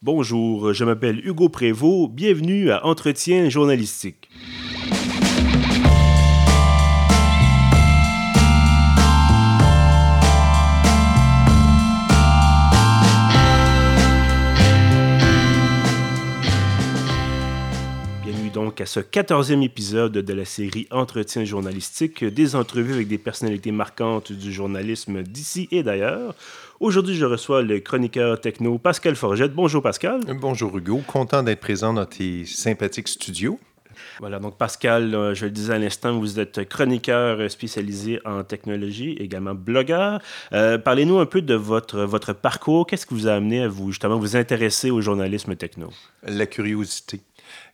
Bonjour, je m'appelle Hugo Prévost. Bienvenue à Entretien journalistique. Bienvenue donc à ce quatorzième épisode de la série Entretien journalistique, des entrevues avec des personnalités marquantes du journalisme d'ici et d'ailleurs. Aujourd'hui, je reçois le chroniqueur techno Pascal Forgette. Bonjour Pascal. Bonjour Hugo, content d'être présent dans tes sympathiques studios. Voilà, donc Pascal, euh, je le disais à l'instant, vous êtes chroniqueur spécialisé en technologie, également blogueur. Euh, Parlez-nous un peu de votre, votre parcours. Qu'est-ce qui vous a amené à vous justement vous intéresser au journalisme techno? La curiosité.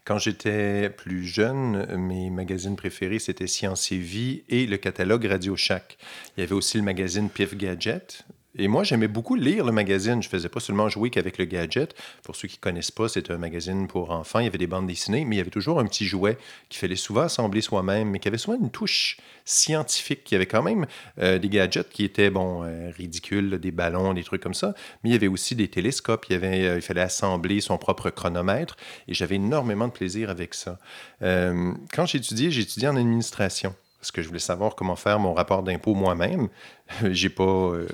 Quand j'étais plus jeune, mes magazines préférés, c'était Science et Vie et le catalogue Radio Shack. Il y avait aussi le magazine Pif Gadget, et moi, j'aimais beaucoup lire le magazine. Je faisais pas seulement jouer qu'avec le gadget. Pour ceux qui connaissent pas, c'est un magazine pour enfants. Il y avait des bandes dessinées, mais il y avait toujours un petit jouet qu'il fallait souvent assembler soi-même, mais qui avait souvent une touche scientifique. Il y avait quand même euh, des gadgets qui étaient, bon, euh, ridicules, des ballons, des trucs comme ça. Mais il y avait aussi des télescopes. Il, avait, euh, il fallait assembler son propre chronomètre. Et j'avais énormément de plaisir avec ça. quand j'étudiais, j'étudiais en administration parce que je voulais savoir comment faire mon rapport d'impôt moi-même. j'ai pas euh,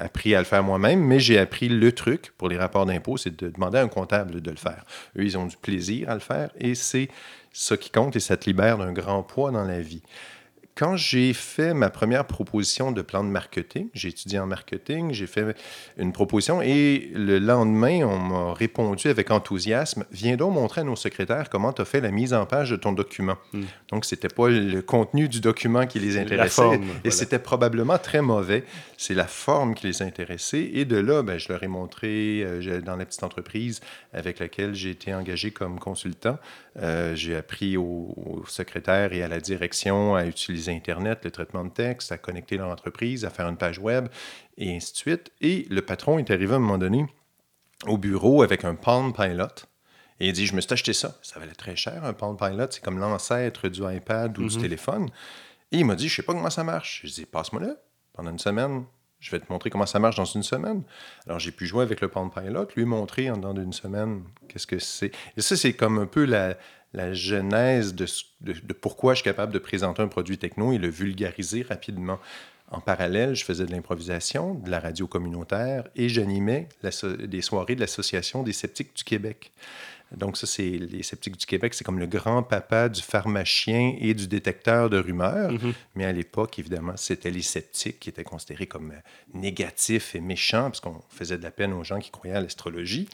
appris à le faire moi-même, mais j'ai appris le truc pour les rapports d'impôt, c'est de demander à un comptable de le faire. Eux, ils ont du plaisir à le faire et c'est ça qui compte et ça te libère d'un grand poids dans la vie quand j'ai fait ma première proposition de plan de marketing, j'ai étudié en marketing, j'ai fait une proposition et le lendemain, on m'a répondu avec enthousiasme Viens donc montrer à nos secrétaires comment tu as fait la mise en page de ton document. Hmm. Donc, ce n'était pas le contenu du document qui les intéressait et c'était probablement très mauvais. C'est la forme qui les intéressait. Et de là, ben, je leur ai montré euh, dans la petite entreprise avec laquelle j'ai été engagé comme consultant. Euh, j'ai appris aux secrétaires et à la direction à utiliser Internet, le traitement de texte, à connecter leur entreprise, à faire une page web, et ainsi de suite. Et le patron est arrivé à un moment donné au bureau avec un Palm Pilot. Et il dit, je me suis acheté ça. Ça valait très cher, un Palm Pilot. C'est comme l'ancêtre du iPad ou du mhm. téléphone. Et il m'a dit, je sais pas comment ça marche. Je dis, passe-moi là pendant une semaine. Je vais te montrer comment ça marche dans une semaine. Alors, j'ai pu jouer avec le Palm Pilot, lui montrer en dans une semaine qu'est-ce que c'est. Et ça, c'est comme un peu la, la genèse de, pourquoi je suis capable de présenter un produit techno et le vulgariser rapidement. En parallèle, je faisais de l'improvisation, de la radio communautaire et j'animais des soirées de l'Association des sceptiques du Québec. Donc ça, c'est les sceptiques du Québec, c'est comme le grand-papa du pharmacien et du détecteur de rumeurs. Mm-hmm. Mais à l'époque, évidemment, c'était les sceptiques qui étaient considérés comme négatifs et méchants, parce qu'on faisait de la peine aux gens qui croyaient à l'astrologie.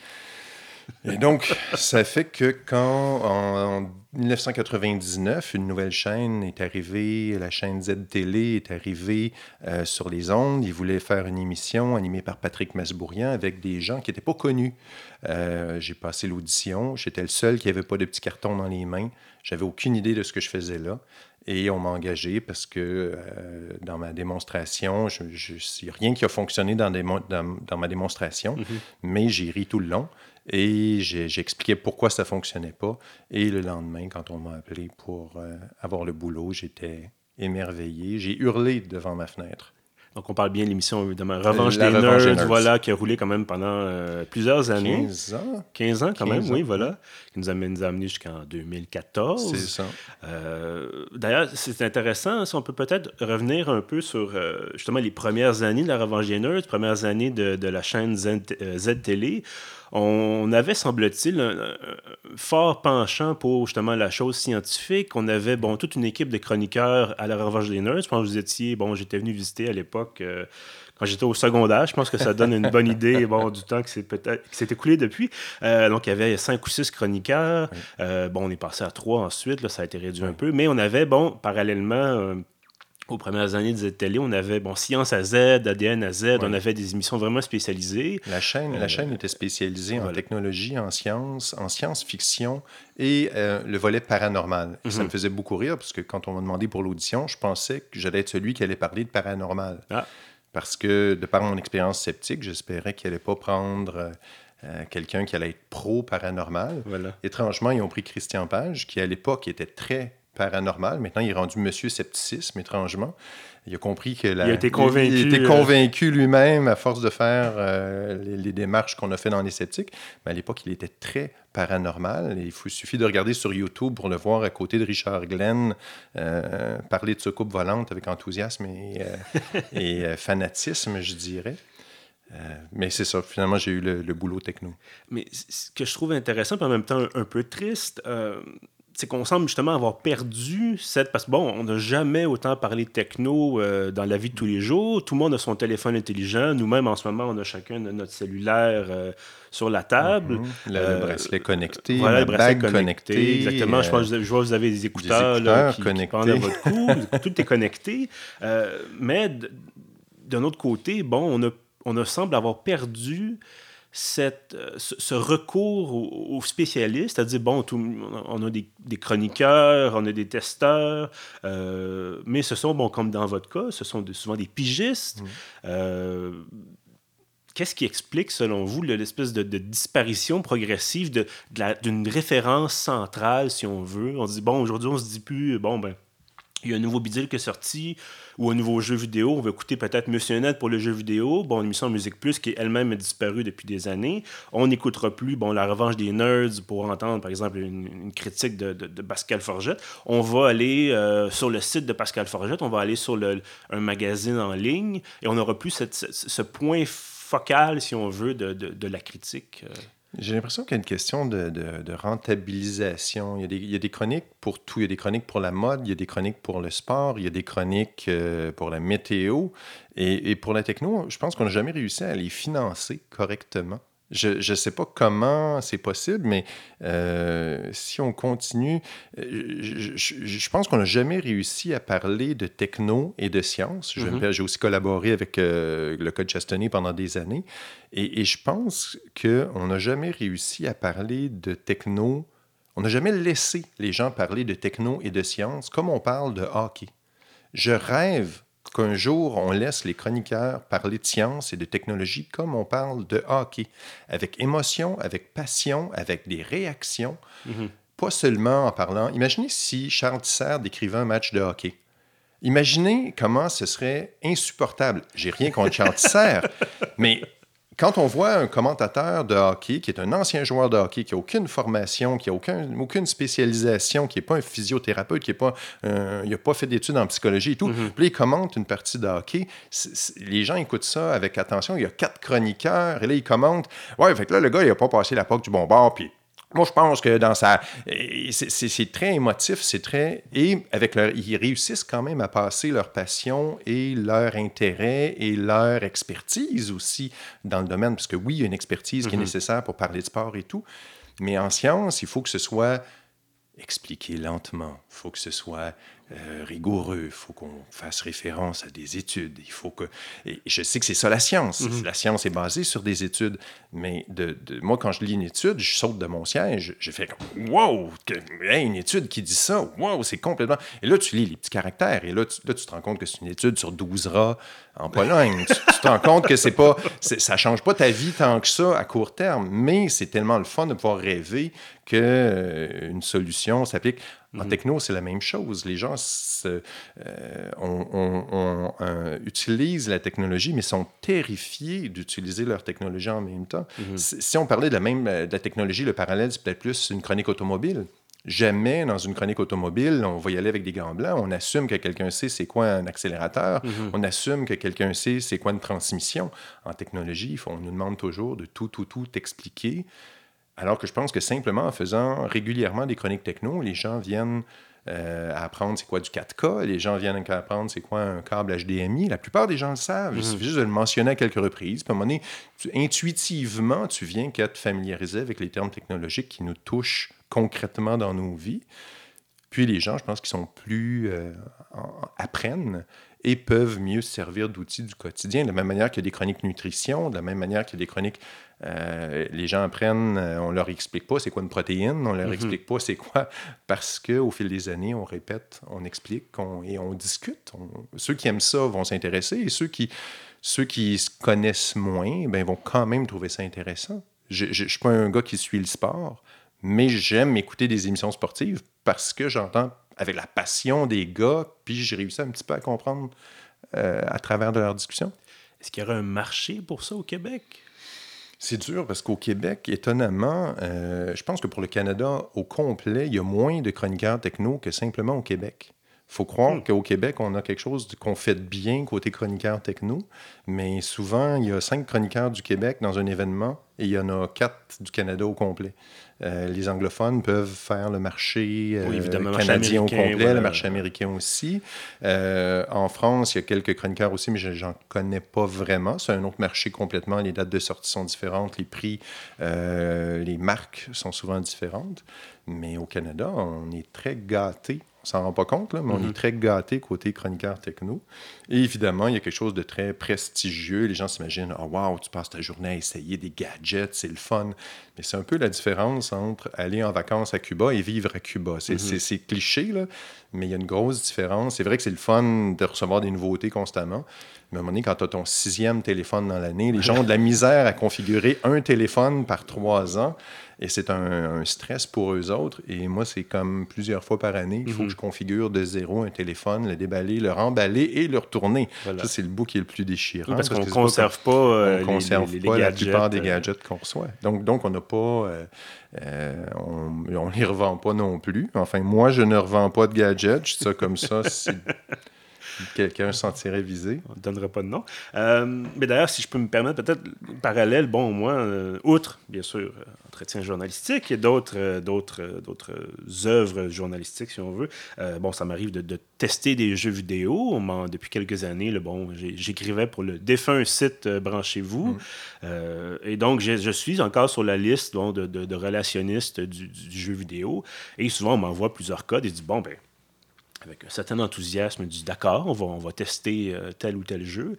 Et donc, ça fait que quand, en, 1999, une nouvelle chaîne est arrivée, la chaîne Z-Télé est arrivée euh, sur les ondes, ils voulaient faire une émission animée par Patrick Masbourian avec des gens qui n'étaient pas connus. Euh, j'ai passé l'audition, j'étais le seul qui n'avait pas de petits cartons dans les mains, j'avais aucune idée de ce que je faisais là. Et on m'a engagé parce que euh, dans ma démonstration, je, je, rien qui a fonctionné dans, dans, ma démonstration, mm-hmm. mais j'ai ri tout le long. Et j'expliquais pourquoi ça ne fonctionnait pas. Et le lendemain, quand on m'a appelé pour euh, avoir le boulot, j'étais émerveillé. J'ai hurlé devant ma fenêtre. Donc, on parle bien de l'émission, évidemment. Revanche, des, nerds, voilà, qui a roulé quand même pendant euh, plusieurs années. 15 ans. 15 ans, quand même, oui, voilà. Qui nous a, nous a amené jusqu'en 2014. C'est ça. Euh, d'ailleurs, c'est intéressant, si on peut peut-être revenir un peu sur, justement, les premières années de la Revanche des nerds, les premières années de, de la chaîne Z-Télé on avait, semble-t-il, un, fort penchant pour justement la chose scientifique. On avait bon, toute une équipe de chroniqueurs à la Revanche des Nerds. Je pense que vous étiez, bon, j'étais venu visiter à l'époque. Euh, quand j'étais au secondaire, je pense que ça donne une bonne idée bon, du temps qui s'est écoulé depuis. Euh, donc, il y avait cinq ou six chroniqueurs. Euh, bon, on est passé à trois ensuite, là, ça a été réduit un peu. Mais on avait, bon, parallèlement, aux premières années de Z-Télé, on avait bon, Science à Z, ADN à Z, on avait des émissions vraiment spécialisées. La chaîne, la euh, chaîne était spécialisée en technologie, en sciences, en science-fiction et euh, le volet paranormal. Ça mhm. me faisait beaucoup rire parce que quand on m'a demandé pour l'audition, je pensais que j'allais être celui qui allait parler de paranormal. Ah. Parce que, de par mon expérience sceptique, j'espérais qu'il n'allait pas prendre... Euh, quelqu'un qui allait être pro-paranormal. Étrangement, ils ont pris Christian Page, qui à l'époque était très paranormal. Maintenant, il est rendu Monsieur Scepticisme, étrangement. Il a compris que la... Il a été convaincu. Il euh, convaincu lui-même à force de faire euh, les, les démarches qu'on a fait dans les sceptiques. Mais à l'époque, il était très paranormal. Et il faut- suffit de regarder sur YouTube pour le voir à côté de Richard Glenn euh, parler de soucoupe volante avec enthousiasme et, et fanatisme, je dirais. Euh, mais c'est ça, finalement, j'ai eu le, le boulot techno. Mais ce que je trouve intéressant, puis en même temps un, un peu triste, euh, c'est qu'on semble justement avoir perdu cette. Parce que bon, on n'a jamais autant parlé de techno euh, dans la vie de tous les jours. Tout le monde a son téléphone intelligent. Nous-mêmes, en ce moment, on a chacun notre cellulaire euh, sur la table. Mhm. Le, le Euh, bracelet connecté, Voilà, le bracelet connecté. Exactement. Je, pense, euh, je vois que vous avez des écouteurs, là, écouteurs qui, qui connectés. pendent à votre cou. Tout est connecté. Mais d'un autre côté, bon, on, a, on a semble avoir perdu cette, euh, ce, recours aux, aux spécialistes, c'est-à-dire, bon, tout- on a des, des chroniqueurs, on a des testeurs, euh, mais ce sont, bon, comme dans votre cas, ce sont souvent des pigistes. Mm. Euh, Qu'est-ce qui explique, selon vous, le- l'espèce de, de disparition progressive de d'une référence centrale, si on veut? On se dit, bon, aujourd'hui, on se dit plus, bon, ben, il y a un nouveau bidule qui est sorti ou un nouveau jeu vidéo. On va écouter peut-être Monsieur Net pour le jeu vidéo. Bon, l'émission Musique Plus qui elle-même a disparu depuis des années. On n'écoutera plus bon, La Revanche des Nerds pour entendre, par exemple, une, critique de, Pascal Forgette. On va aller euh, sur le site de Pascal Forgette, on va aller sur un magazine en ligne et on n'aura plus ce, point focal, si on veut, de la critique. euh. J'ai l'impression qu'il y a une question de, rentabilisation. Il y, a des, il y a des chroniques pour tout. Il y a des chroniques pour la mode, il y a des chroniques pour le sport, il y a des chroniques euh, pour la météo. Et, et pour la techno, je pense qu'on n'a jamais réussi à les financer correctement. Je ne sais pas comment c'est possible, mais euh, si on continue, euh, je, je- je pense qu'on n'a jamais réussi à parler de techno et de science. Mhm. per- J'ai aussi collaboré avec euh, le Code Chastonnet pendant des années. Et, et je pense qu'on n'a jamais réussi à parler de techno. On n'a jamais laissé les gens parler de techno et de science comme on parle de hockey. Je rêve qu'un jour, on laisse les chroniqueurs parler de science et de technologie comme on parle de hockey, avec émotion, avec passion, avec des réactions, Mhm. pas seulement en parlant. Imaginez si Charles Tisser décrivait un match de hockey. Imaginez comment ce serait insupportable. J'ai rien contre Charles Tisser, mais quand on voit un commentateur de hockey qui est un ancien joueur de hockey, qui n'a aucune formation, qui n'a aucun, aucune spécialisation, qui n'est pas un physiothérapeute, qui n'a pas, euh, il a pas fait d'études en psychologie et tout, Mhm. puis là, il commente une partie de hockey, les gens écoutent ça avec attention. Il y a quatre chroniqueurs, et là, ils commentent. Ouais, fait que là, le gars, il n'a pas passé la POC du bon bord, puis moi, je pense que dans sa. C'est c'est- c'est très émotif, c'est très. Et avec leur. Ils réussissent quand même à passer leur passion et leur intérêt et leur expertise aussi dans le domaine. Parce que oui, il y a une expertise qui est Mhm. nécessaire pour parler de sport et tout. Mais en science, il faut que ce soit expliqué lentement. Il faut que ce soit euh, rigoureux. Il faut qu'on fasse référence à des études. Il faut que. Et je sais que c'est ça la science. Mhm. La science est basée sur des études. Mais de, de- moi, quand je lis une étude, je saute de mon siège. Je fais comme Wow! que- hey, une étude qui dit ça. Wow! C'est complètement. Et là, tu lis les petits caractères. Et là, tu, là, tu te rends compte que c'est une étude sur 12 rats en Pologne. tu, tu te rends compte que c'est pas. ça change pas ta vie tant que ça à court terme. Mais c'est tellement le fun de pouvoir rêver qu'une solution s'applique. En Mhm. techno, c'est la même chose. Les gens euh, on- on- on, euh, utilisent la technologie, mais sont terrifiés d'utiliser leur technologie en même temps. Mhm. Si si on parlait de la même euh, de la technologie, le parallèle, c'est peut-être plus une chronique automobile. Jamais dans une chronique automobile, on va y aller avec des gants blancs. On assume que quelqu'un sait c'est quoi un accélérateur. Mhm. On assume que quelqu'un sait c'est quoi une transmission. En technologie, on nous demande toujours de tout, tout, tout expliquer. Alors que je pense que simplement en faisant régulièrement des chroniques techno, les gens viennent euh, apprendre c'est quoi du 4K, les gens viennent apprendre c'est quoi un câble HDMI. La plupart des gens le savent. Il Mhm. suffit juste de le mentionner à quelques reprises. Puis à un moment donné, tu- intuitivement, tu viens qu'à te familiariser avec les termes technologiques qui nous touchent concrètement dans nos vies. Puis les gens, je pense qu'ils sont plus. euh, en- apprennent et peuvent mieux se servir d'outils du quotidien. De la même manière qu'il y a des chroniques nutrition, de la même manière qu'il y a des chroniques. euh, les gens apprennent, euh, on leur explique pas c'est quoi une protéine, on leur Mhm. explique pas c'est quoi, parce qu'au fil des années, on répète, on explique on- et on discute. On- ceux qui aiment ça vont s'intéresser et ceux qui, ceux qui se connaissent moins ben, vont quand même trouver ça intéressant. Je ne suis pas un gars qui suit le sport, mais j'aime écouter des émissions sportives parce que j'entends avec la passion des gars, puis j'ai réussi un petit peu à comprendre euh, à travers de leurs discussions. Est-ce qu'il y aurait un marché pour ça au Québec? C'est dur parce qu'au Québec, étonnamment, euh, je pense que pour le Canada au complet, il y a moins de chroniqueurs techno que simplement au Québec. Il faut croire Hmm. qu'au Québec, on a quelque chose qu'on fait bien côté chroniqueur techno, mais souvent, il y a cinq chroniqueurs du Québec dans un événement et il y en a quatre du Canada au complet. Euh, les anglophones peuvent faire le marché euh, Oui, évidemment, le marché canadien au complet, voilà. le marché américain aussi. Euh, en France, il y a quelques chroniqueurs aussi, mais je n'en connais pas vraiment. C'est un autre marché complètement. Les dates de sortie sont différentes, les prix, les marques sont souvent différentes. Mais au Canada, on est très gâté. On s'en rend pas compte, là, mais on est très gâté côté chroniqueur techno. Et évidemment, il y a quelque chose de très prestigieux. Les gens s'imaginent, oh wow, tu passes ta journée à essayer des gadgets, c'est le fun. Mais c'est un peu la différence entre aller en vacances à Cuba et vivre à Cuba. C'est c'est cliché, là, mais il y a une grosse différence. C'est vrai que c'est le fun de recevoir des nouveautés constamment. Mais à un moment donné, quand tu as ton sixième téléphone dans l'année, les gens ont de la misère à configurer un téléphone par trois ans. Et c'est un, un stress pour eux autres. Et moi, c'est comme plusieurs fois par année, il faut que je configure de zéro un téléphone, le déballer, le remballer et le retourner. Voilà. Ça, c'est le bout qui est le plus déchirant. Oui, parce qu'on ne pas conserve pas, euh, on les- conserve les, les pas la plupart des euh, gadgets qu'on reçoit. Donc, donc on n'a pas... euh, euh, on ne les revend pas non plus. Enfin, moi, je ne revends pas de gadgets. Je dis ça comme ça si quelqu'un s'en tirait visé. On ne donnera pas de nom. Euh, mais d'ailleurs, si je peux me permettre, peut-être parallèle, bon, moins, euh, outre, bien sûr, euh, entretien journalistique, a d'autres, euh, d'autres, d'autres œuvres journalistiques, si on veut. Bon, ça m'arrive de, de tester des jeux vidéo. Depuis quelques années, le, bon, j'écrivais pour le défunt site Branchez-vous. Euh, et donc, je suis encore sur la liste bon, de, de- de relationnistes du, du- du jeu vidéo. Et souvent, on m'envoie plusieurs codes et dit, bon, ben, avec un certain enthousiasme, dit d'accord, on va, on va tester euh, tel ou tel jeu.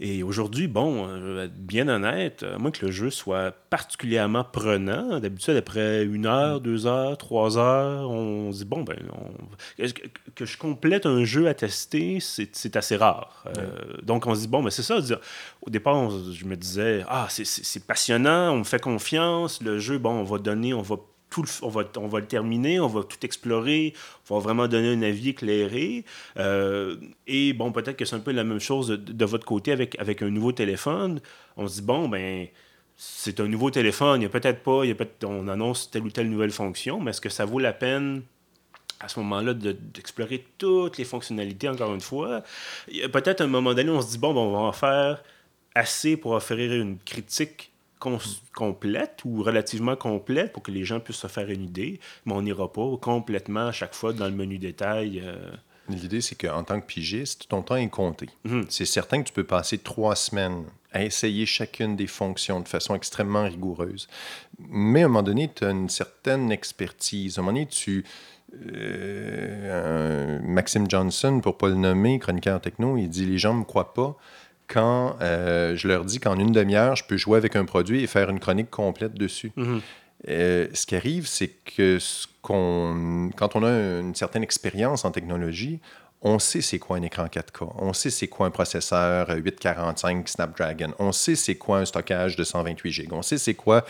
Et aujourd'hui, bon, euh, bien honnête, à moins que le jeu soit particulièrement prenant, d'habitude, après une heure, deux heures, trois heures, on se dit, bon, ben, on- que, que je complète un jeu à tester, c'est assez rare. Euh, donc, on se dit, bon, ben, c'est ça. Au départ, on- je me disais, ah, c'est passionnant, on me fait confiance, le jeu, bon, on va donner, on va on, va, on va le terminer, on va tout explorer, on va vraiment donner un avis éclairé. Euh, et bon, peut-être que c'est un peu la même chose de, votre côté avec, avec un nouveau téléphone. On se dit, bon, ben, c'est un nouveau téléphone, il y a peut-être pas, il y a peut on annonce telle ou telle nouvelle fonction, mais est-ce que ça vaut la peine à ce moment-là de- d'explorer toutes les fonctionnalités encore une fois? Peut-être à un moment donné, on se dit, bon, ben, on va en faire assez pour offrir une critique complète ou relativement complète pour que les gens puissent se faire une idée, mais on n'ira pas complètement à chaque fois dans le menu détail. euh, L'idée, c'est qu'en tant que pigiste, ton temps est compté. Mhm. C'est certain que tu peux passer trois semaines à essayer chacune des fonctions de façon extrêmement rigoureuse. Mais à un moment donné, tu as une certaine expertise. À un moment donné, tu... euh, Maxime Johnson, pour pas le nommer, chroniqueur techno, il dit « Les gens ne me croient pas quand euh, je leur dis qu'en une demi-heure, je peux jouer avec un produit et faire une chronique complète dessus. Mhm. Euh, ce qui arrive, c'est que ce quand on a une certaine expérience en technologie, on sait c'est quoi un écran 4K, on sait c'est quoi un processeur 845 Snapdragon, on sait c'est quoi un stockage de 128 GB, on sait c'est quoi,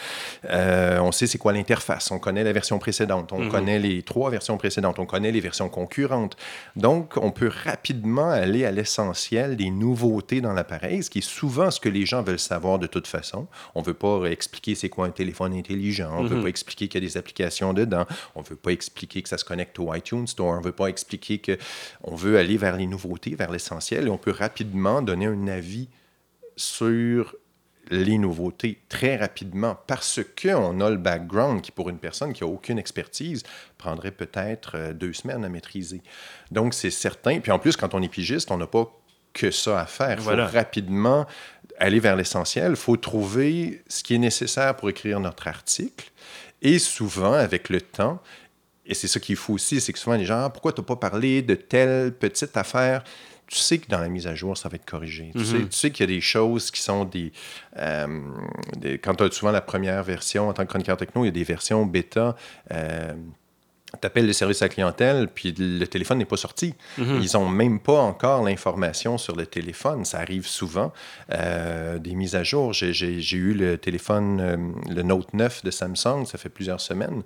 euh, on sait c'est quoi l'interface, on connaît la version précédente, on connaît les trois versions précédentes, on connaît les versions concurrentes. Donc, on peut rapidement aller à l'essentiel des nouveautés dans l'appareil, ce qui est souvent ce que les gens veulent savoir de toute façon. On ne veut pas expliquer c'est quoi un téléphone intelligent, on ne veut pas expliquer qu'il y a des applications dedans, on ne veut pas expliquer que ça se connecte au iTunes Store, on ne veut pas expliquer que on veut aller vers les nouveautés, vers l'essentiel, et on peut rapidement donner un avis sur les nouveautés très rapidement parce qu'on a le background qui, pour une personne qui n'a aucune expertise, prendrait peut-être euh, deux semaines à maîtriser. Donc, c'est certain. Puis en plus, quand on est pigiste, on n'a pas que ça à faire. Il faut Voilà. rapidement aller vers l'essentiel. Il faut trouver ce qui est nécessaire pour écrire notre article. Et souvent, avec le temps, et c'est ça qu'il faut aussi, c'est que souvent les gens, Ah, pourquoi tu n'as pas parlé de telle petite affaire? Tu sais que dans la mise à jour, ça va être corrigé. Tu sais, tu sais qu'il y a des choses qui sont des... euh, des- quand tu as souvent la première version en tant que chroniqueur techno, il y a des versions bêta. euh, tu appelles le service à la clientèle, puis le téléphone n'est pas sorti. Mhm. Ils n'ont même pas encore l'information sur le téléphone. Ça arrive souvent. Euh, des mises à jour. J'ai- J'ai j'ai eu le téléphone, euh, le Note 9 de Samsung, ça fait plusieurs semaines.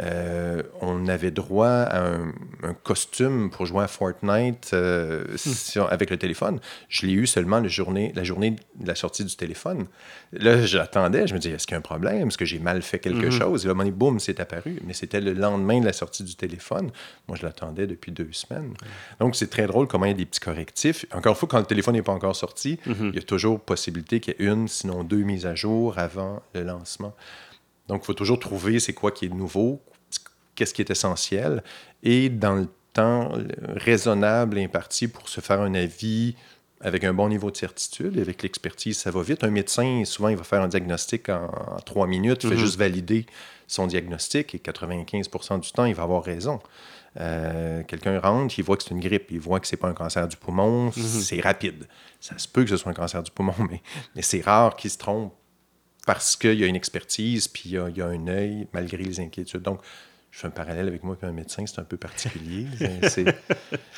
Euh, on avait droit à un, un costume pour jouer à Fortnite euh, sur- avec le téléphone. Je l'ai eu seulement le journée, la journée de la sortie du téléphone. Là, j'attendais, je me dis, est-ce qu'il y a un problème? Est-ce que j'ai mal fait quelque chose? Et là, mon boum, c'est apparu. Mais c'était le lendemain de la sortie du téléphone. Moi, je l'attendais depuis deux semaines. Donc, c'est très drôle comment il y a des petits correctifs. Encore une fois, quand le téléphone n'est pas encore sorti, il y a toujours possibilité qu'il y ait une, sinon deux mises à jour avant le lancement. Donc, il faut toujours trouver c'est quoi qui est nouveau, qu'est-ce qui est essentiel, et dans le temps raisonnable et imparti pour se faire un avis avec un bon niveau de certitude, avec l'expertise, ça va vite. Un médecin, souvent, il va faire un diagnostic en, en trois minutes, il fait juste valider son diagnostic, et 95% du temps, il va avoir raison. Euh, Quelqu'un rentre, il voit que c'est une grippe, il voit que c'est pas un cancer du poumon, c'est rapide. Ça se peut que ce soit un cancer du poumon, mais, mais c'est rare qu'il se trompe parce qu'il y a une expertise, puis il y a, il y a un œil, malgré les inquiétudes. Donc, je fais un parallèle avec moi qu'un médecin, c'est un peu particulier. C'est-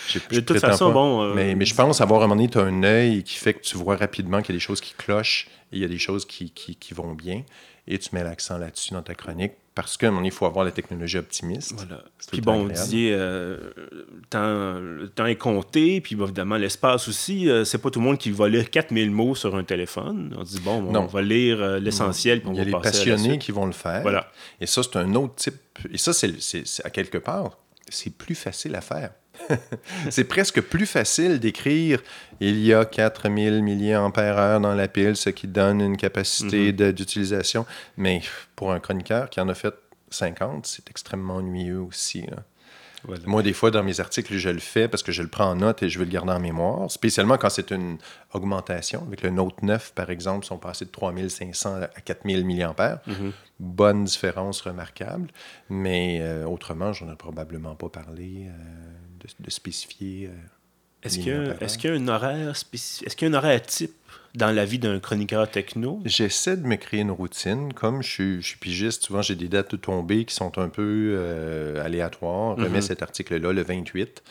je De toute façon, pas. bon, euh, mais, mais je pense avoir un moment donné, tu as un œil qui fait que tu vois rapidement qu'il y a des choses qui clochent et il y a des choses qui, qui, qui vont bien. Et tu mets l'accent là-dessus dans ta chronique parce donné, il faut avoir la technologie optimiste. Voilà. Puis bon, agréable. disiez, euh, le, temps, le temps est compté, puis évidemment, l'espace aussi. euh, c'est pas tout le monde qui va lire 4000 mots sur un téléphone. On dit, bon, on Non. va lire euh, l'essentiel, puis on Il y a va les passer la passionnés qui vont le faire. Voilà. Et ça, c'est un autre type. Et ça, c'est- à quelque part, c'est plus facile à faire. c'est presque plus facile d'écrire il y a 4000 mAh dans la pile, ce qui donne une capacité de- d'utilisation. Mais pour un chroniqueur qui en a fait 50, c'est extrêmement ennuyeux aussi. là. Voilà. Moi, des fois, dans mes articles, je le fais parce que je le prends en note et je veux le garder en mémoire, spécialement quand c'est une augmentation. Avec le Note 9, par exemple, ils sont passés de 3500 à 4000 mAh. Bonne différence remarquable. Mais euh, autrement, j'en ai probablement pas parlé euh, de, de spécifier. euh, Est-ce qu'il y, a- y un horaire spécifique? Est-ce qu'il y a un horaire type dans la vie d'un chroniqueur techno? J'essaie de me créer une routine. Comme je suis, je suis pigiste, souvent j'ai des dates de tombée qui sont un peu euh, aléatoires. Je remets cet article-là le 28.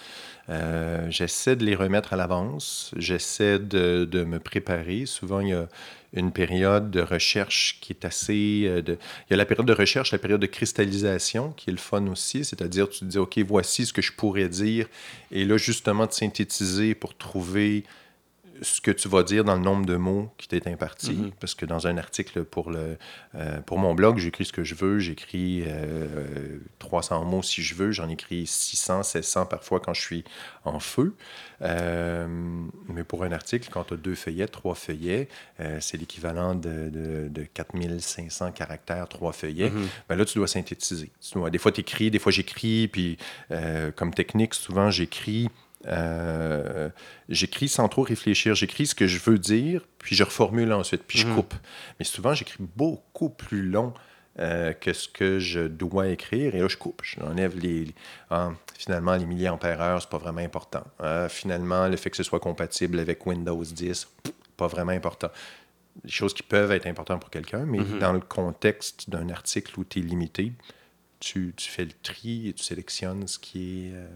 Euh, J'essaie de les remettre à l'avance. J'essaie de, de me préparer. Souvent, il y a une période de recherche qui est assez... euh, Il y a la période de recherche, la période de cristallisation qui est le fun aussi. C'est-à-dire, tu te dis, OK, voici ce que je pourrais dire. Et là, justement, de synthétiser pour trouver ce que tu vas dire dans le nombre de mots qui t'est imparti. Mhm. Parce que dans un article pour, le, euh, pour mon blog, j'écris ce que je veux. J'écris euh, 300 mots si je veux. J'en écris 600, 700 parfois quand je suis en feu. Euh, mais pour un article, quand tu as deux feuillets, trois feuillets, euh, c'est l'équivalent de, de, de 4500 caractères, trois feuillets. Mhm. Ben là, tu dois synthétiser. Tu dois- des fois, tu écris, des fois, j'écris. Puis, euh, comme technique, souvent, j'écris. Euh, j'écris sans trop réfléchir. J'écris ce que je veux dire, puis je reformule ensuite, puis je Mhm. coupe. Mais souvent, j'écris beaucoup plus long euh, que ce que je dois écrire. Et là, je coupe. J'enlève les. les- ah, finalement, les milliampères heure, c'est pas vraiment important. Ah, finalement, le fait que ce soit compatible avec Windows 10, pff, pas vraiment important. Des choses qui peuvent être importantes pour quelqu'un, mais Mhm. dans le contexte d'un article où tu es limité, tu, tu fais le tri et tu sélectionnes ce qui est, euh,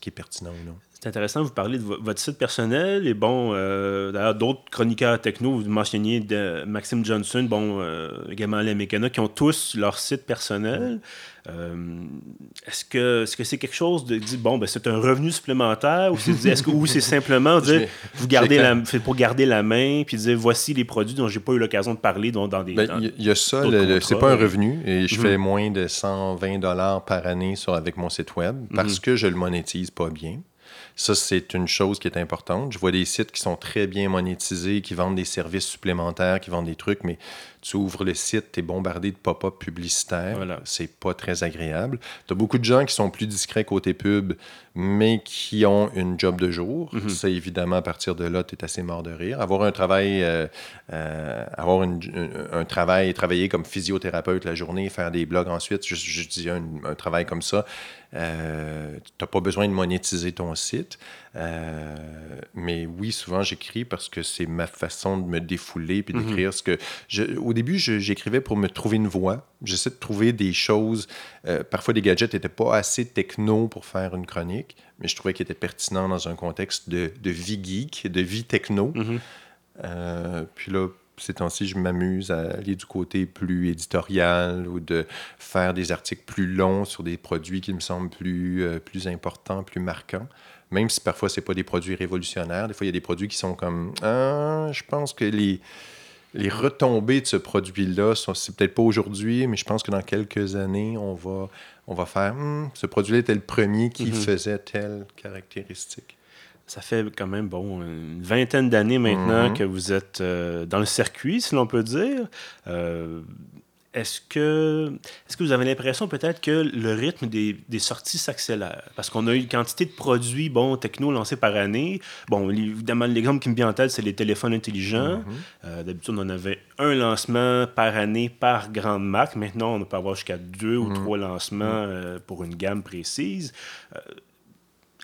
qui est pertinent. C'est intéressant, vous parlez de vo- votre site personnel et bon, euh, d'ailleurs, d'autres chroniqueurs techno, vous mentionniez Maxime Johnson, bon, euh, également Alain Mécana, qui ont tous leur site personnel. Euh, est-ce que c'est quelque chose de dire, bon, ben, c'est un revenu supplémentaire ou c'est que ou simplement dire, vous gardez la, pour garder la main puis dire voici les produits dont j'ai pas eu l'occasion de parler dans, dans des. Ben, Il y, il y a ça, c'est pas un revenu et je Mhm. fais moins de 120 dollars par année sur, avec mon site web parce Mhm. que je le monétise pas bien. Ça, c'est une chose qui est importante. Je vois des sites qui sont très bien monétisés, qui vendent des services supplémentaires, qui vendent des trucs, mais tu ouvres le site, tu es bombardé de pop-up publicitaires. Voilà. C'est pas très agréable. Tu as beaucoup de gens qui sont plus discrets côté pub, mais qui ont une job de jour. Mhm. Ça, évidemment, à partir de là, tu es assez mort de rire. Avoir un travail, euh, euh, avoir une- un, un travail, travailler comme physiothérapeute la journée, faire des blogs ensuite, je, je dis un, un travail comme ça, euh, tu n'as pas besoin de monétiser ton site. Euh, mais oui, souvent j'écris parce que c'est ma façon de me défouler puis d'écrire ce que. Je, au début, j'écrivais pour me trouver une voix. J'essaie de trouver des choses. Euh, parfois, des gadgets n'étaient pas assez techno pour faire une chronique, mais je trouvais qu'ils étaient pertinents dans un contexte de, de vie geek, de vie techno. Mhm. Euh, puis là, ces temps-ci, je m'amuse à aller du côté plus éditorial ou de faire des articles plus longs sur des produits qui me semblent plus, euh, plus importants, plus marquants. Même si parfois, ce pas des produits révolutionnaires. Des fois, il y a des produits qui sont comme Ah, je pense que les, les retombées de ce produit-là, c'est peut-être pas aujourd'hui, mais je pense que dans quelques années, on va, on va faire hmm, ce produit-là était le premier qui Mhm. faisait telle caractéristique. Ça fait quand même, bon, une vingtaine d'années maintenant Mhm. que vous êtes euh, dans le circuit, si l'on peut dire. Euh, est-ce que, est que vous avez l'impression peut-être que le rythme des, des sorties s'accélère? Parce qu'on a eu une quantité de produits, bon, techno lancés par année. Bon, évidemment, l'exemple qui me vient en tête, c'est les téléphones intelligents. Mhm. Euh, D'habitude, on avait un lancement par année par grande marque. Maintenant, on peut avoir jusqu'à deux ou Mhm. trois lancements euh, pour une gamme précise. Euh,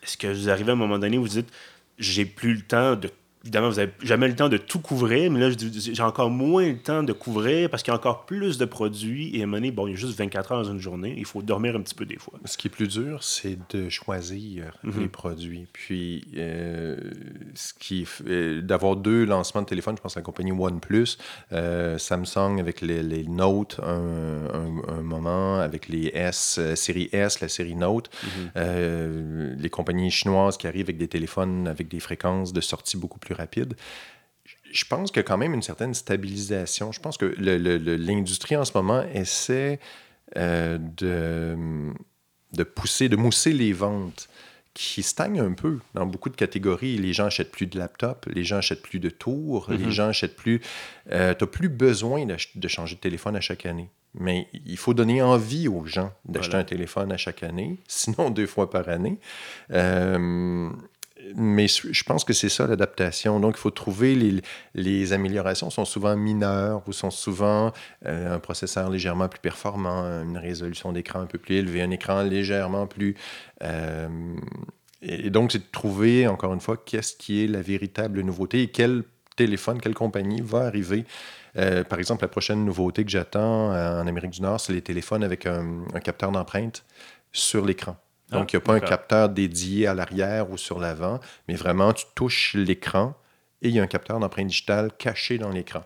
Est-ce que vous arrivez à un moment donné où vous dites, j'ai plus le temps de évidemment, vous n'avez jamais le temps de tout couvrir, mais là, j'ai encore moins le temps de couvrir parce qu'il y a encore plus de produits. Et à un moment donné, bon, il y a juste 24 heures dans une journée. Il faut dormir un petit peu des fois. Ce qui est plus dur, c'est de choisir Mhm. les produits. Puis, euh, ce qui f- euh, d'avoir deux lancements de téléphone, je pense à la compagnie OnePlus, euh, Samsung avec les, les Note un, un- un moment, avec les S, série S, la série Note, Mhm. les compagnies chinoises qui arrivent avec des téléphones avec des fréquences de sortie beaucoup plus rapides. Je pense qu'il y a quand même une certaine stabilisation. Je pense que l'industrie en ce moment essaie euh, de, de pousser, de mousser les ventes qui stagnent un peu dans beaucoup de catégories. Les gens achètent plus de laptops, les gens achètent plus de tours, les Mhm. gens achètent plus... tu n'as plus besoin de changer de téléphone à chaque année. Mais il faut donner envie aux gens d'acheter Voilà. un téléphone à chaque année, sinon deux fois par année. Euh, mais je pense que c'est ça l'adaptation. Donc, il faut trouver les, les améliorations sont souvent mineures ou sont souvent euh, un processeur légèrement plus performant, une résolution d'écran un peu plus élevée, un écran légèrement plus. euh, et donc, c'est de trouver, encore une fois, qu'est-ce qui est la véritable nouveauté et quel téléphone, quelle compagnie va arriver. Euh, par exemple, la prochaine nouveauté que j'attends en Amérique du Nord, c'est les téléphones avec un, un capteur d'empreinte sur l'écran. Donc, il n'y a pas un capteur dédié à l'arrière ou sur l'avant, mais vraiment, tu touches l'écran et il y a un capteur d'empreinte digitale caché dans l'écran.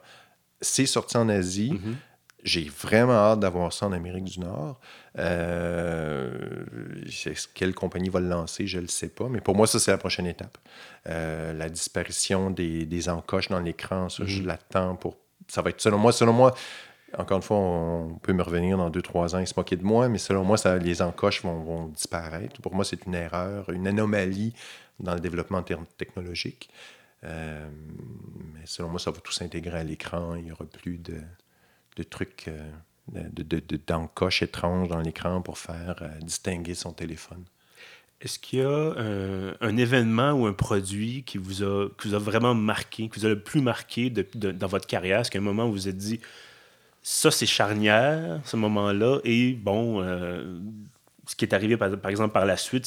C'est sorti en Asie. Mhm. J'ai vraiment hâte d'avoir ça en Amérique du Nord. Euh, quelle compagnie va le lancer, je ne le sais pas. Mais pour moi, ça, c'est la prochaine étape. Euh, la disparition des, des encoches dans l'écran, ça, je Mhm. l'attends pour... Ça va être, selon moi, selon moi, encore une fois, on peut me revenir dans deux, trois ans et se moquer de moi, mais selon moi, les encoches vont, disparaître. Pour moi, c'est une erreur, une anomalie dans le développement technologique. Euh, mais selon moi, ça va tout s'intégrer à l'écran. Il n'y aura plus de, trucs, euh, de, de, d'encoches étranges dans l'écran pour faire euh, distinguer son téléphone. Est-ce qu'il y a un événement ou un produit qui vous a, qui vous a vraiment marqué, qui vous a le plus marqué dans votre carrière? Est-ce qu'à un moment vous vous êtes dit, ça c'est charnière, ce moment-là, et bon, euh, ce qui est arrivé par, par exemple par la suite,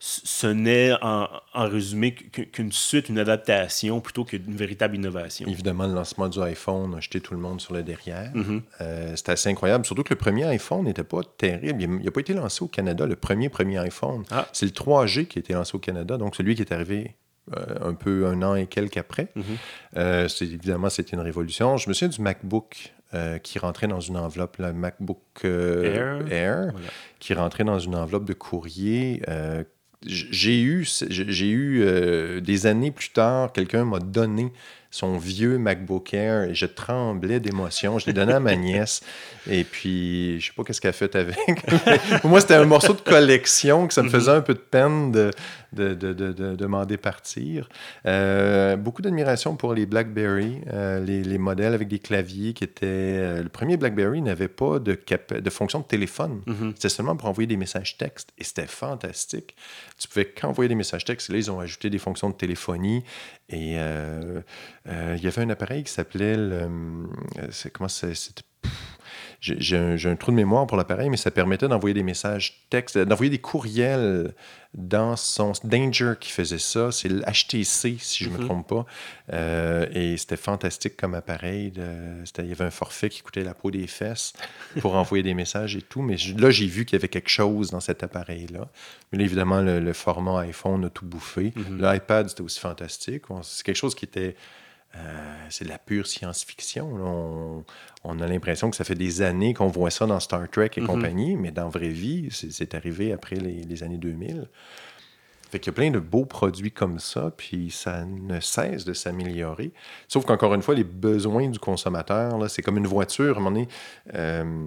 ce n'est en, en résumé qu'u- qu'une suite, une adaptation plutôt qu'une véritable innovation. Évidemment, le lancement du iPhone a jeté tout le monde sur le derrière. Mhm. Euh, c'était assez incroyable. Surtout que le premier iPhone n'était pas terrible. Il n'a pas été lancé au Canada, le premier premier iPhone. Ah. C'est le 3G qui a été lancé au Canada, donc celui qui est arrivé euh, un peu un an et quelques après. Euh, c'est, évidemment, c'était une révolution. Je me souviens du MacBook euh, qui rentrait dans une enveloppe, le MacBook euh, Air, Voilà. qui rentrait dans une enveloppe de courrier. Euh, j'ai eu, j'ai j'ai eu des années plus tard, quelqu'un m'a donné son vieux MacBook Air et je tremblais d'émotion. Je l'ai donné à ma nièce et puis je sais pas qu'est-ce qu'elle a fait avec. Pour moi, c'était un morceau de collection que ça me Mhm. faisait un peu de peine de, de, de, de, de demander partir. Euh, beaucoup d'admiration pour les BlackBerry, euh, les, les modèles avec des claviers qui étaient. euh, le premier BlackBerry n'avait pas de, cap- de fonction de téléphone. Mhm. C'était seulement pour envoyer des messages textes et c'était fantastique. Tu pouvais qu'envoyer des messages textes. Là, ils ont ajouté des fonctions de téléphonie et euh, euh, il y avait un appareil qui s'appelait euh, comment c'était- j'ai un, un, trou de mémoire pour l'appareil, mais ça permettait d'envoyer des messages textes, d'envoyer des courriels dans son Danger qui faisait ça. C'est le HTC, si je ne me mhm. trompe pas. Euh, et c'était fantastique comme appareil. il y avait un forfait qui coûtait la peau des fesses pour envoyer des messages et tout. Mais là, j'ai vu qu'il y avait quelque chose dans cet appareil-là. Mais là, évidemment, le, format iPhone a tout bouffé. Mhm. L'iPad, c'était aussi fantastique. C'est quelque chose qui était euh, c'est de la pure science-fiction. On, a l'impression que ça fait des années qu'on voit ça dans Star Trek et mhm. compagnie, mais dans vraie vie, c'est arrivé après les, années 2000. Fait qu'il y a plein de beaux produits comme ça, puis ça ne cesse de s'améliorer. Sauf qu'encore une fois, les besoins du consommateur, c'est comme une voiture. À un moment donné, euh,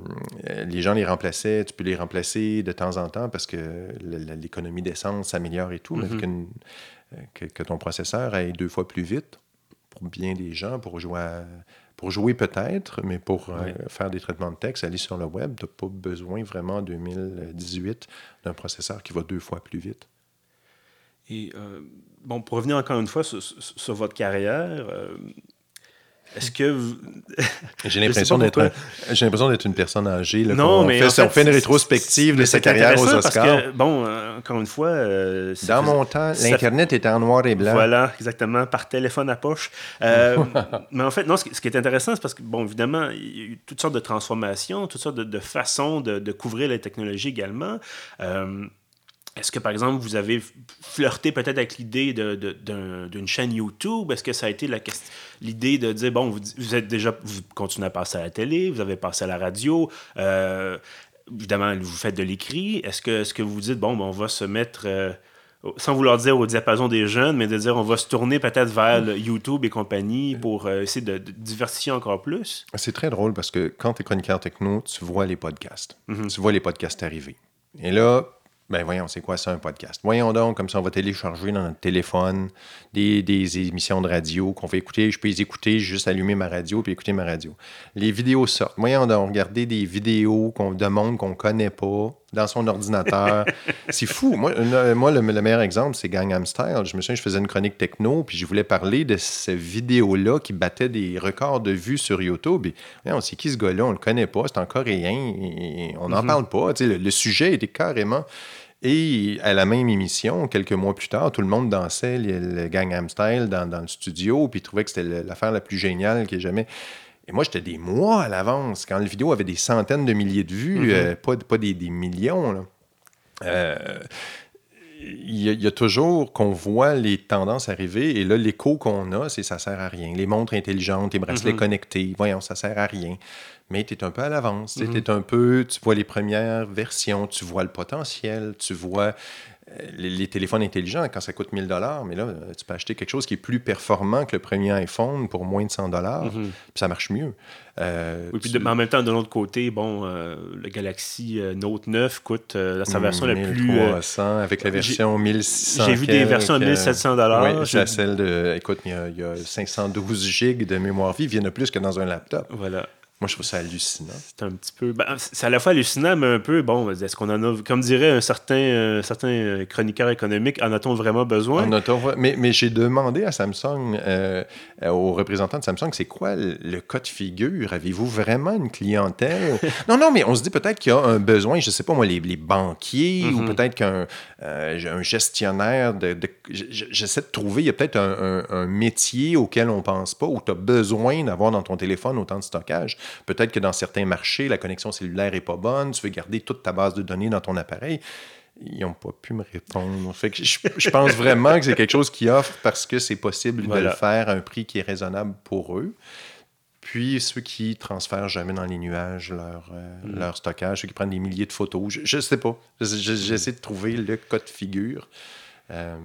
les gens les remplaçaient, tu peux les remplacer de temps en temps parce que l'économie d'essence s'améliore et tout, mais mhm. que, que, ton processeur aille deux fois plus vite, pour bien des gens, pour jouer, pour jouer peut-être, mais pour euh, faire des traitements de texte, aller sur le web, tu n'as pas besoin vraiment en 2018 d'un processeur qui va deux fois plus vite. Et euh, bon, pour revenir encore une fois sur, votre carrière, euh, est-ce que j'ai l'impression d'être j'ai l'impression d'être une personne âgée non mais on fait, une rétrospective de sa carrière aux Oscars. bon euh, encore une fois euh, dans mon temps l'internet était en noir et blanc. Voilà exactement par téléphone à poche. Euh, mais en fait non ce qui, est intéressant c'est parce que bon évidemment il y a eu toutes sortes de transformations toutes sortes de, façons de, de, couvrir les technologies également. Est-ce que, par exemple, vous avez flirté peut-être avec l'idée d'une chaîne YouTube? Est-ce que ça a été l'idée de dire, bon, vous, êtes déjà, vous continuez à passer à la télé, vous avez passé à la radio, euh, évidemment, vous faites de l'écrit. Est-ce que, est -ce que vous dites, bon, ben, on va se mettre, euh, sans vouloir dire au diapason des jeunes, mais de dire, on va se tourner peut-être vers YouTube et compagnie pour euh, essayer de, diversifier encore plus? C'est très drôle parce que quand tu es chroniqueur techno, tu vois les podcasts. Mm-hmm. Tu vois les podcasts arriver. Et là, ben voyons, c'est quoi ça un podcast? Voyons donc, comme ça, on va télécharger dans notre téléphone des, émissions de radio qu'on fait écouter. Je peux les écouter, juste allumer ma radio puis écouter ma radio. Les vidéos sortent. Voyons donc, regarder des vidéos qu'on demande qu'on ne connaît pas dans son ordinateur. c'est fou. Moi, moi le, meilleur exemple, c'est Gangnam Style. Je me souviens, je faisais une chronique techno, puis je voulais parler de cette vidéo-là qui battait des records de vues sur YouTube. Et, on sait qui ce gars-là? On le connaît pas, c'est un Coréen, et on n'en mm-hmm. parle pas. le, le, sujet était carrément et à la même émission, quelques mois plus tard, tout le monde dansait le, Gangnam Style dans, dans, le studio, puis trouvait que c'était l'affaire la plus géniale qu'il ait jamais. Et moi, j'étais des mois à l'avance, quand la vidéo avait des centaines de milliers de vues, mm-hmm. euh, pas, pas des, des millions. Euh, il y, a, toujours qu'on voit les tendances arriver et là, l'écho qu'on a, c'est ça sert à rien. Les montres intelligentes, les bracelets mm-hmm. connectés, voyons, ça sert à rien mais tu es un peu à l'avance. Tu mhm. un peu, tu vois les premières versions, tu vois le potentiel, tu vois euh, les, téléphones intelligents quand ça coûte 1000 dollars, mais là, euh, tu peux acheter quelque chose qui est plus performant que le premier iPhone pour moins de 100 dollars, mhm. puis ça marche mieux. Euh, oui, puis en même temps, de l'autre côté, bon, le Galaxy Note 9 coûte sa version la plus. 1300 avec la version 1600. J'ai vu des versions à 1700 dollars. Oui, c'est celle de. Écoute, il y, a, il y, a, 512 gigs de mémoire vive, il y en a plus que dans un laptop. Voilà. Moi, je trouve ça hallucinant. C'est un petit peu. Ben, c'est à la fois hallucinant, mais un peu, bon, est-ce qu'on en a. Comme dirait un certain, euh, certain euh, chroniqueur économique, en a-t-on vraiment besoin? Mais, mais j'ai demandé à Samsung, euh, aux représentants de Samsung, c'est quoi le, cas de figure? Avez-vous vraiment une clientèle? Non, non, mais on se dit peut-être qu'il y a un besoin, je sais pas moi, les, les banquiers, ou mm-hmm. peut-être qu'un un gestionnaire de. J'essaie de trouver, il y a peut-être un, un, métier auquel on pense pas, où tu as besoin d'avoir dans ton téléphone autant de stockage. Peut-être que dans certains marchés, la connexion cellulaire n'est pas bonne, tu veux garder toute ta base de données dans ton appareil. Ils n'ont pas pu me répondre. Fait que je, pense vraiment que c'est quelque chose qui offre parce que c'est possible de le faire à un prix qui est raisonnable pour eux. Puis ceux qui transfèrent jamais dans les nuages leur, euh, mm. leur stockage, ceux qui prennent des milliers de photos, je ne sais pas. J'essaie de trouver le cas de figure. Euh,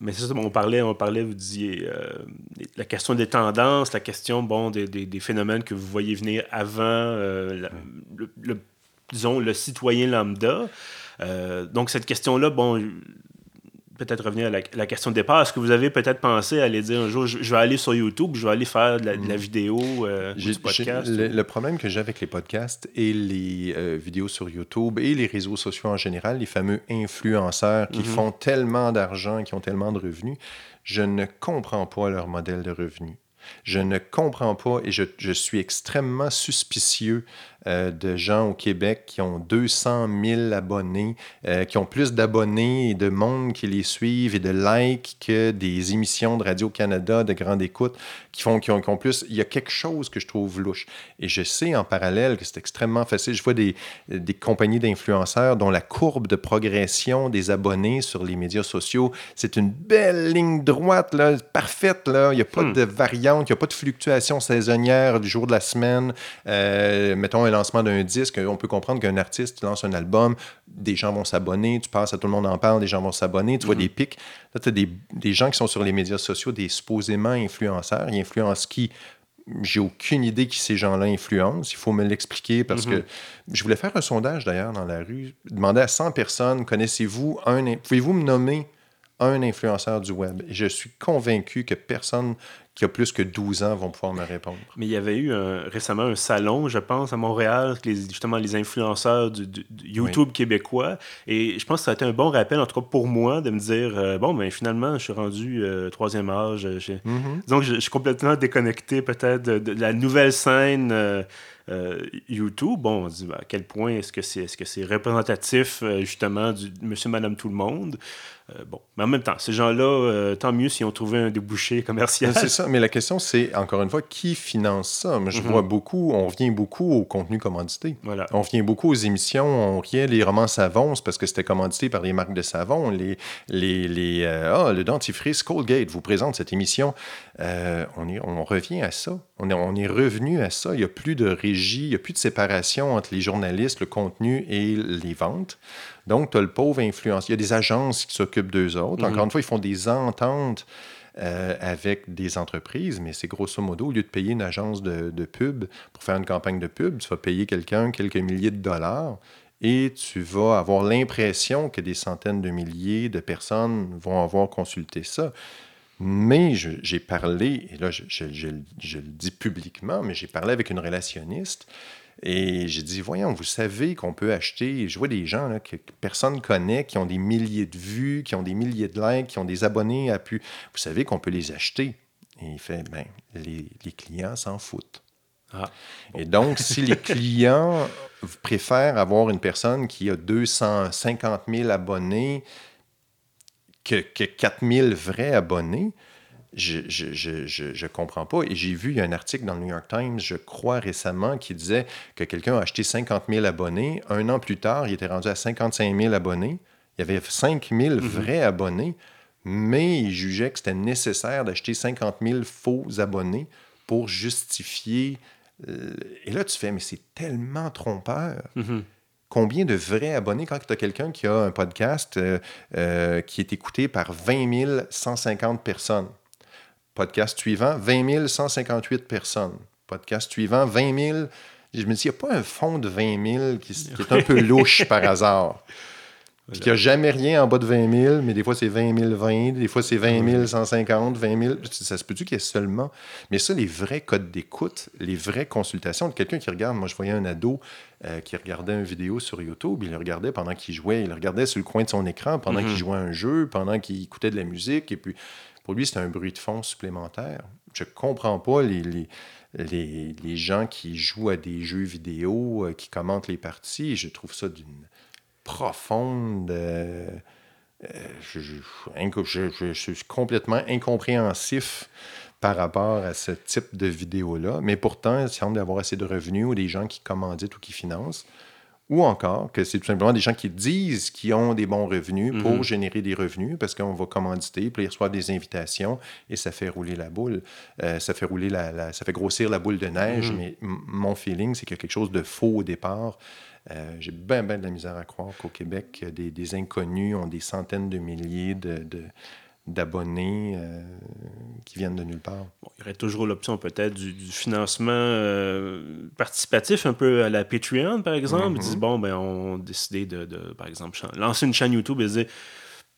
mais c'est ça, on parlait, on parlait, vous disiez, euh, la question des tendances, la question, bon, des, des, phénomènes que vous voyez venir avant, euh, le, disons, le citoyen lambda. Euh, donc, cette question-là, bon, peut-être revenir à la, question de départ. Est-ce que vous avez peut-être pensé à aller dire un jour, je, vais aller sur YouTube, je vais aller faire de la, mm. vidéo euh, du podcast? Le, problème que j'ai avec les podcasts et les euh, vidéos sur YouTube et les réseaux sociaux en général, les fameux influenceurs qui mm-hmm. font tellement d'argent, qui ont tellement de revenus, je ne comprends pas leur modèle de revenus. Je ne comprends pas et je, suis extrêmement suspicieux euh, de gens au Québec qui ont 200 000 abonnés, euh, qui ont plus d'abonnés et de monde qui les suivent et de likes que des émissions de Radio-Canada de grande écoute qui font qui ont, qui ont, plus. Il y a quelque chose que je trouve louche. Et je sais en parallèle que c'est extrêmement facile. Je vois des, des compagnies d'influenceurs dont la courbe de progression des abonnés sur les médias sociaux, c'est une belle ligne droite, là, parfaite. Là. Il n'y a pas hmm. de variante, il n'y a pas de fluctuation saisonnière du jour de la semaine. Euh, mettons un lancement d'un disque, on peut comprendre qu'un artiste lance un album, des gens vont s'abonner, tu passes à tout le monde en parle, des gens vont s'abonner, tu vois hmm. des pics. Là, tu as des, des, gens qui sont sur les médias sociaux, des supposément influenceurs. Ils influencent qui? J'ai aucune idée qui ces gens-là influencent. Il faut me l'expliquer parce que mhm. je voulais faire un sondage d'ailleurs dans la rue. Demander à 100 personnes connaissez-vous un. Pouvez-vous me nommer un influenceur du web? Et je suis convaincu que personne qui a plus que 12 ans vont pouvoir me répondre. Mais il y avait eu récemment un salon, je pense, à Montréal, les, justement les influenceurs du, YouTube québécois. Et je pense que ça a été un bon rappel, en tout cas pour moi, de me dire euh, bon, ben finalement, je suis rendu euh, troisième âge. Mm-hmm. Donc, je, suis complètement déconnecté peut-être de, la nouvelle scène. Euh, YouTube, bon, on dit ben, à quel point est-ce que c'est est -ce c'est représentatif justement du monsieur, madame, tout le monde? Euh, bon, mais en même temps, ces gens-là, euh, tant mieux s'ils ont trouvé un débouché commercial. C'est ça, mais la question, c'est, encore une fois, qui finance ça? Moi, je mhm. vois beaucoup, on revient beaucoup au contenu commandité. Voilà. On revient beaucoup aux émissions, on revient les romans savons, parce que c'était commandité par les marques de savon. Les, les, les euh, ah, le dentifrice Colgate vous présente cette émission. On, est, on revient à ça. On est, on est revenu à ça. Il n'y a plus de régie, il n'y a plus de séparation entre les journalistes, le contenu et les ventes. Donc, tu as le pauvre influence. Il y a des agences qui s'occupent d'eux autres. Encore mhm. une fois, ils font des ententes euh, avec des entreprises, mais c'est grosso modo, au lieu de payer une agence de, pub pour faire une campagne de pub, tu vas payer quelqu'un quelques milliers de dollars et tu vas avoir l'impression que des centaines de milliers de personnes vont avoir consulté ça. Mais j'ai parlé, et là je, je, le dis publiquement, mais j'ai parlé avec une relationniste et j'ai dit, voyons, vous savez qu'on peut acheter, je vois des gens là, que personne ne connaît, qui ont des milliers de vues, qui ont des milliers de likes, qui ont des abonnés à pu. Vous savez qu'on peut les acheter. Et il fait, ben, les, clients s'en foutent. Ah, Et donc, si les clients préfèrent avoir une personne qui a 250 000 abonnés que, que 4 000 vrais abonnés, je je, comprends pas. Et j'ai vu, il y a un article dans le New York Times, je crois récemment, qui disait que quelqu'un a acheté 50 000 abonnés. Un an plus tard, il était rendu à 55 000 abonnés. Il y avait 5 000 mhm. vrais abonnés, mais il jugeait que c'était nécessaire d'acheter 50 000 faux abonnés pour justifier. Euh, et là, tu fais, mais c'est tellement trompeur. Mhm. Combien de vrais abonnés quand tu as quelqu'un qui a un podcast euh, euh, qui est écouté par 20 150 personnes? Podcast suivant, 20 158 personnes. Podcast suivant, 20 000. Je me dis, il n'y a pas un fond de 20 000 qui, est un peu louche par hasard. Puis qu'il n'y a jamais rien en bas de 20 000, mais des fois c'est 20 000 20, des fois c'est 20 150, 20 000. Ça se peut-tu qu'il y ait seulement? Mais ça, les vrais codes d'écoute, les vraies consultations, quelqu'un qui regarde, moi je voyais un ado euh, qui regardait une vidéo sur YouTube, il le regardait pendant qu'il jouait, il le regardait sur le coin de son écran pendant mm-hmm. qu'il jouait à un jeu, pendant qu'il écoutait de la musique, et puis pour lui, c'est un bruit de fond supplémentaire. Je ne comprends pas les, les, les, gens qui jouent à des jeux vidéo, euh, qui commentent les parties. Je trouve ça d'une profonde... Euh, euh, je, je, suis complètement incompréhensif par rapport à ce type de vidéo-là. Mais pourtant, il semble y avoir assez de revenus ou des gens qui commanditent ou qui financent. Ou encore que c'est tout simplement des gens qui disent qu'ils ont des bons revenus pour mhm. générer des revenus parce qu'on va commanditer, puis ils reçoivent des invitations et ça fait rouler la boule. Euh, ça fait rouler la, ça fait grossir la boule de neige, mhm. mais mon feeling, c'est qu'il y a quelque chose de faux au départ. Euh, j'ai bien, bien de la misère à croire qu'au Québec, des, des, inconnus ont des centaines de milliers de, d'abonnés euh, qui viennent de nulle part. il y aurait toujours l'option peut-être du, financement euh, participatif, un peu à la Patreon, par exemple. Ils disent, mm-hmm. bon, ben, on a décidé de, par exemple, lancer une chaîne YouTube et dire,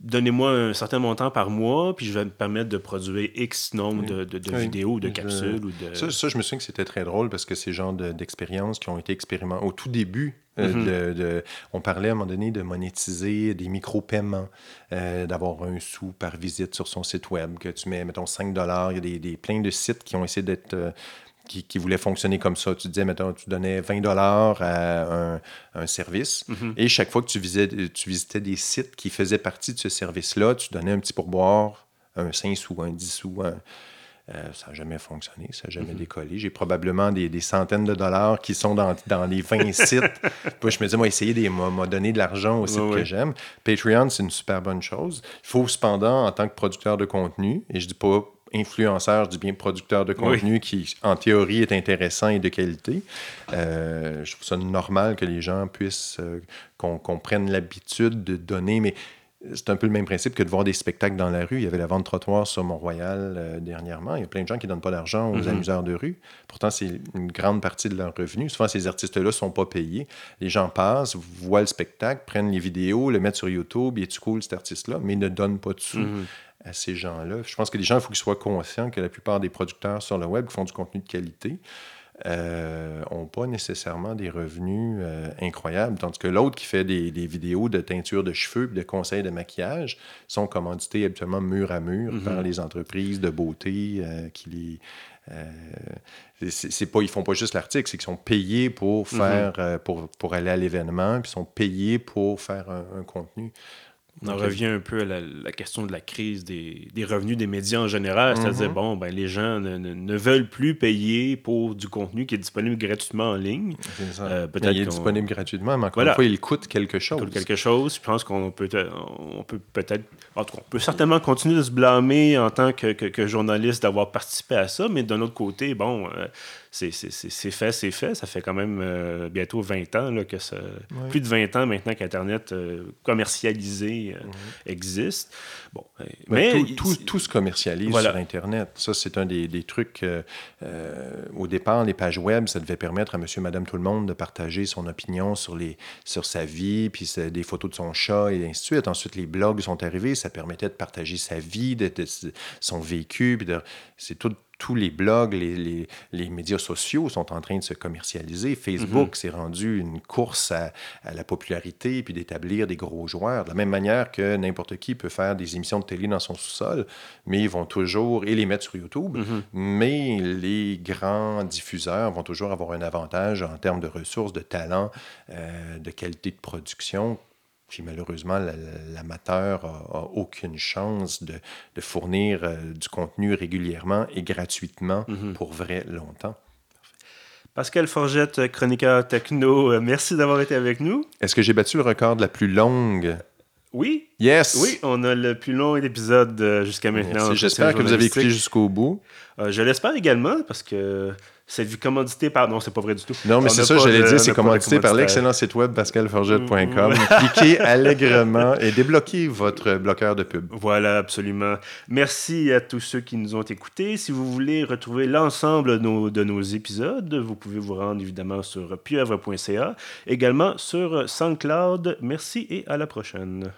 donnez-moi un certain montant par mois, puis je vais me permettre de produire X nombre de, de, vidéos, de capsules. ou de... Ça, je me souviens que c'était très drôle parce que ces genres d'expériences qui ont été expérimentées au tout début. Euh, de, on parlait à un moment donné de monétiser des micro-paiements, euh, d'avoir un sou par visite sur son site web, que tu mets, mettons, 5 Il y a des, des, plein de sites qui ont essayé d'être. Euh, qui, qui, voulaient fonctionner comme ça. Tu disais, mettons, tu donnais 20 dollars à un, service Mhm. et chaque fois que tu visitais, tu visitais des sites qui faisaient partie de ce service-là, tu donnais un petit pourboire, un 5 sous, un 10 sous, un- euh, ça n'a jamais fonctionné, ça n'a jamais décollé. J'ai probablement des, des centaines de dollars qui sont dans, dans les 20 sites. Puis je me dis, moi, essayer de m'a donner de l'argent aux sites Ouais, que j'aime. Patreon, c'est une super bonne chose. Il faut cependant, en tant que producteur de contenu, et je dis pas influenceur, je dis bien producteur de contenu qui, en théorie, est intéressant et de qualité. Euh, je trouve ça normal que les gens puissent, euh, qu'on qu'on prenne l'habitude de donner, mais c'est un peu le même principe que de voir des spectacles dans la rue. Il y avait la vente trottoir sur Mont-Royal euh, dernièrement. Il y a plein de gens qui ne donnent pas d'argent aux Mhm. amuseurs de rue. Pourtant, c'est une grande partie de leur revenu. Souvent, ces artistes-là ne sont pas payés. Les gens passent, voient le spectacle, prennent les vidéos, le mettent sur YouTube. Il est cool, cet artiste-là, mais ne donnent pas de sous Mhm. à ces gens-là. Je pense que les gens, il faut qu'ils soient conscients que la plupart des producteurs sur le web font du contenu de qualité n'ont pas nécessairement des revenus euh, incroyables, tandis que l'autre qui fait des, des vidéos de teinture de cheveux et de conseils de maquillage sont commandités habituellement mur à mur Mhm. par les entreprises de beauté euh, qui les... euh, c'est pas, ils font pas juste l'article, c'est qu'ils sont payés pour faire, euh, pour, pour aller à l'événement, puis ils sont payés pour faire un, un contenu. On en revient un peu à la, la question de la crise des, des revenus des médias en général. C'est-à-dire, Mhm. bon, ben, les gens ne, ne- ne veulent plus payer pour du contenu qui est disponible gratuitement en ligne. c'est ça. Euh, il est disponible gratuitement, mais encore Voilà. une fois, il coûte quelque chose. Coûte quelque chose. Je pense qu'on peut, on peut peut-être. En tout cas, on peut certainement continuer de se blâmer en tant que, que- que journaliste d'avoir participé à ça, mais d'un autre côté, bon, euh, c'est c'est- c'est- c'est fait, c'est fait. Ça fait quand même euh, bientôt 20 ans là, que ça. Plus de 20 ans maintenant qu'Internet euh, commercialisé euh, existe. Bon, Mais, mais. tout, tout- tout se commercialise Voilà. sur Internet. Ça, c'est un des, des trucs. au départ, les pages web, ça devait permettre à monsieur, madame, tout le monde de partager son opinion sur, les, sur sa vie, puis des photos de son chat et ainsi de suite. Ensuite, les blogs sont arrivés. Ça permettait de partager sa vie, de, de- son vécu. C'est tout. Tous les blogs, les, les- les médias sociaux sont en train de se commercialiser. Facebook s'est rendu une course à, à la popularité puis d'établir des gros joueurs. De la même manière que n'importe qui peut faire des émissions de télé dans son sous-sol, mais ils vont toujours, et les mettre sur YouTube, Mhm. mais les grands diffuseurs vont toujours avoir un avantage en termes de ressources, de talent, euh, de qualité de production. Puis malheureusement, la- la- l'amateur a, a aucune chance de, de fournir euh, du contenu régulièrement et gratuitement Mhm. pour vrai longtemps. Pascal Forgette, chroniqueur techno, euh, merci d'avoir été avec nous. Est-ce que j'ai battu le record de la plus longue? Oui, Yes! oui, on a le plus long épisode euh, jusqu'à maintenant. J'espère que vous avez écouté jusqu'au bout. Euh, je l'espère également parce que c'est du commandité par. Non, c'est pas vrai du tout. Non, mais c'est ça, j'allais dire, c'est commandité par l'excellent site web pascalforget.com. Mm. Cliquez allègrement et débloquez votre bloqueur de pub. Voilà, absolument. Merci à tous ceux qui nous ont écoutés. Si vous voulez retrouver l'ensemble de nos, de nos épisodes, vous pouvez vous rendre évidemment sur pieuvre.ca, également sur SoundCloud. Merci et à la prochaine.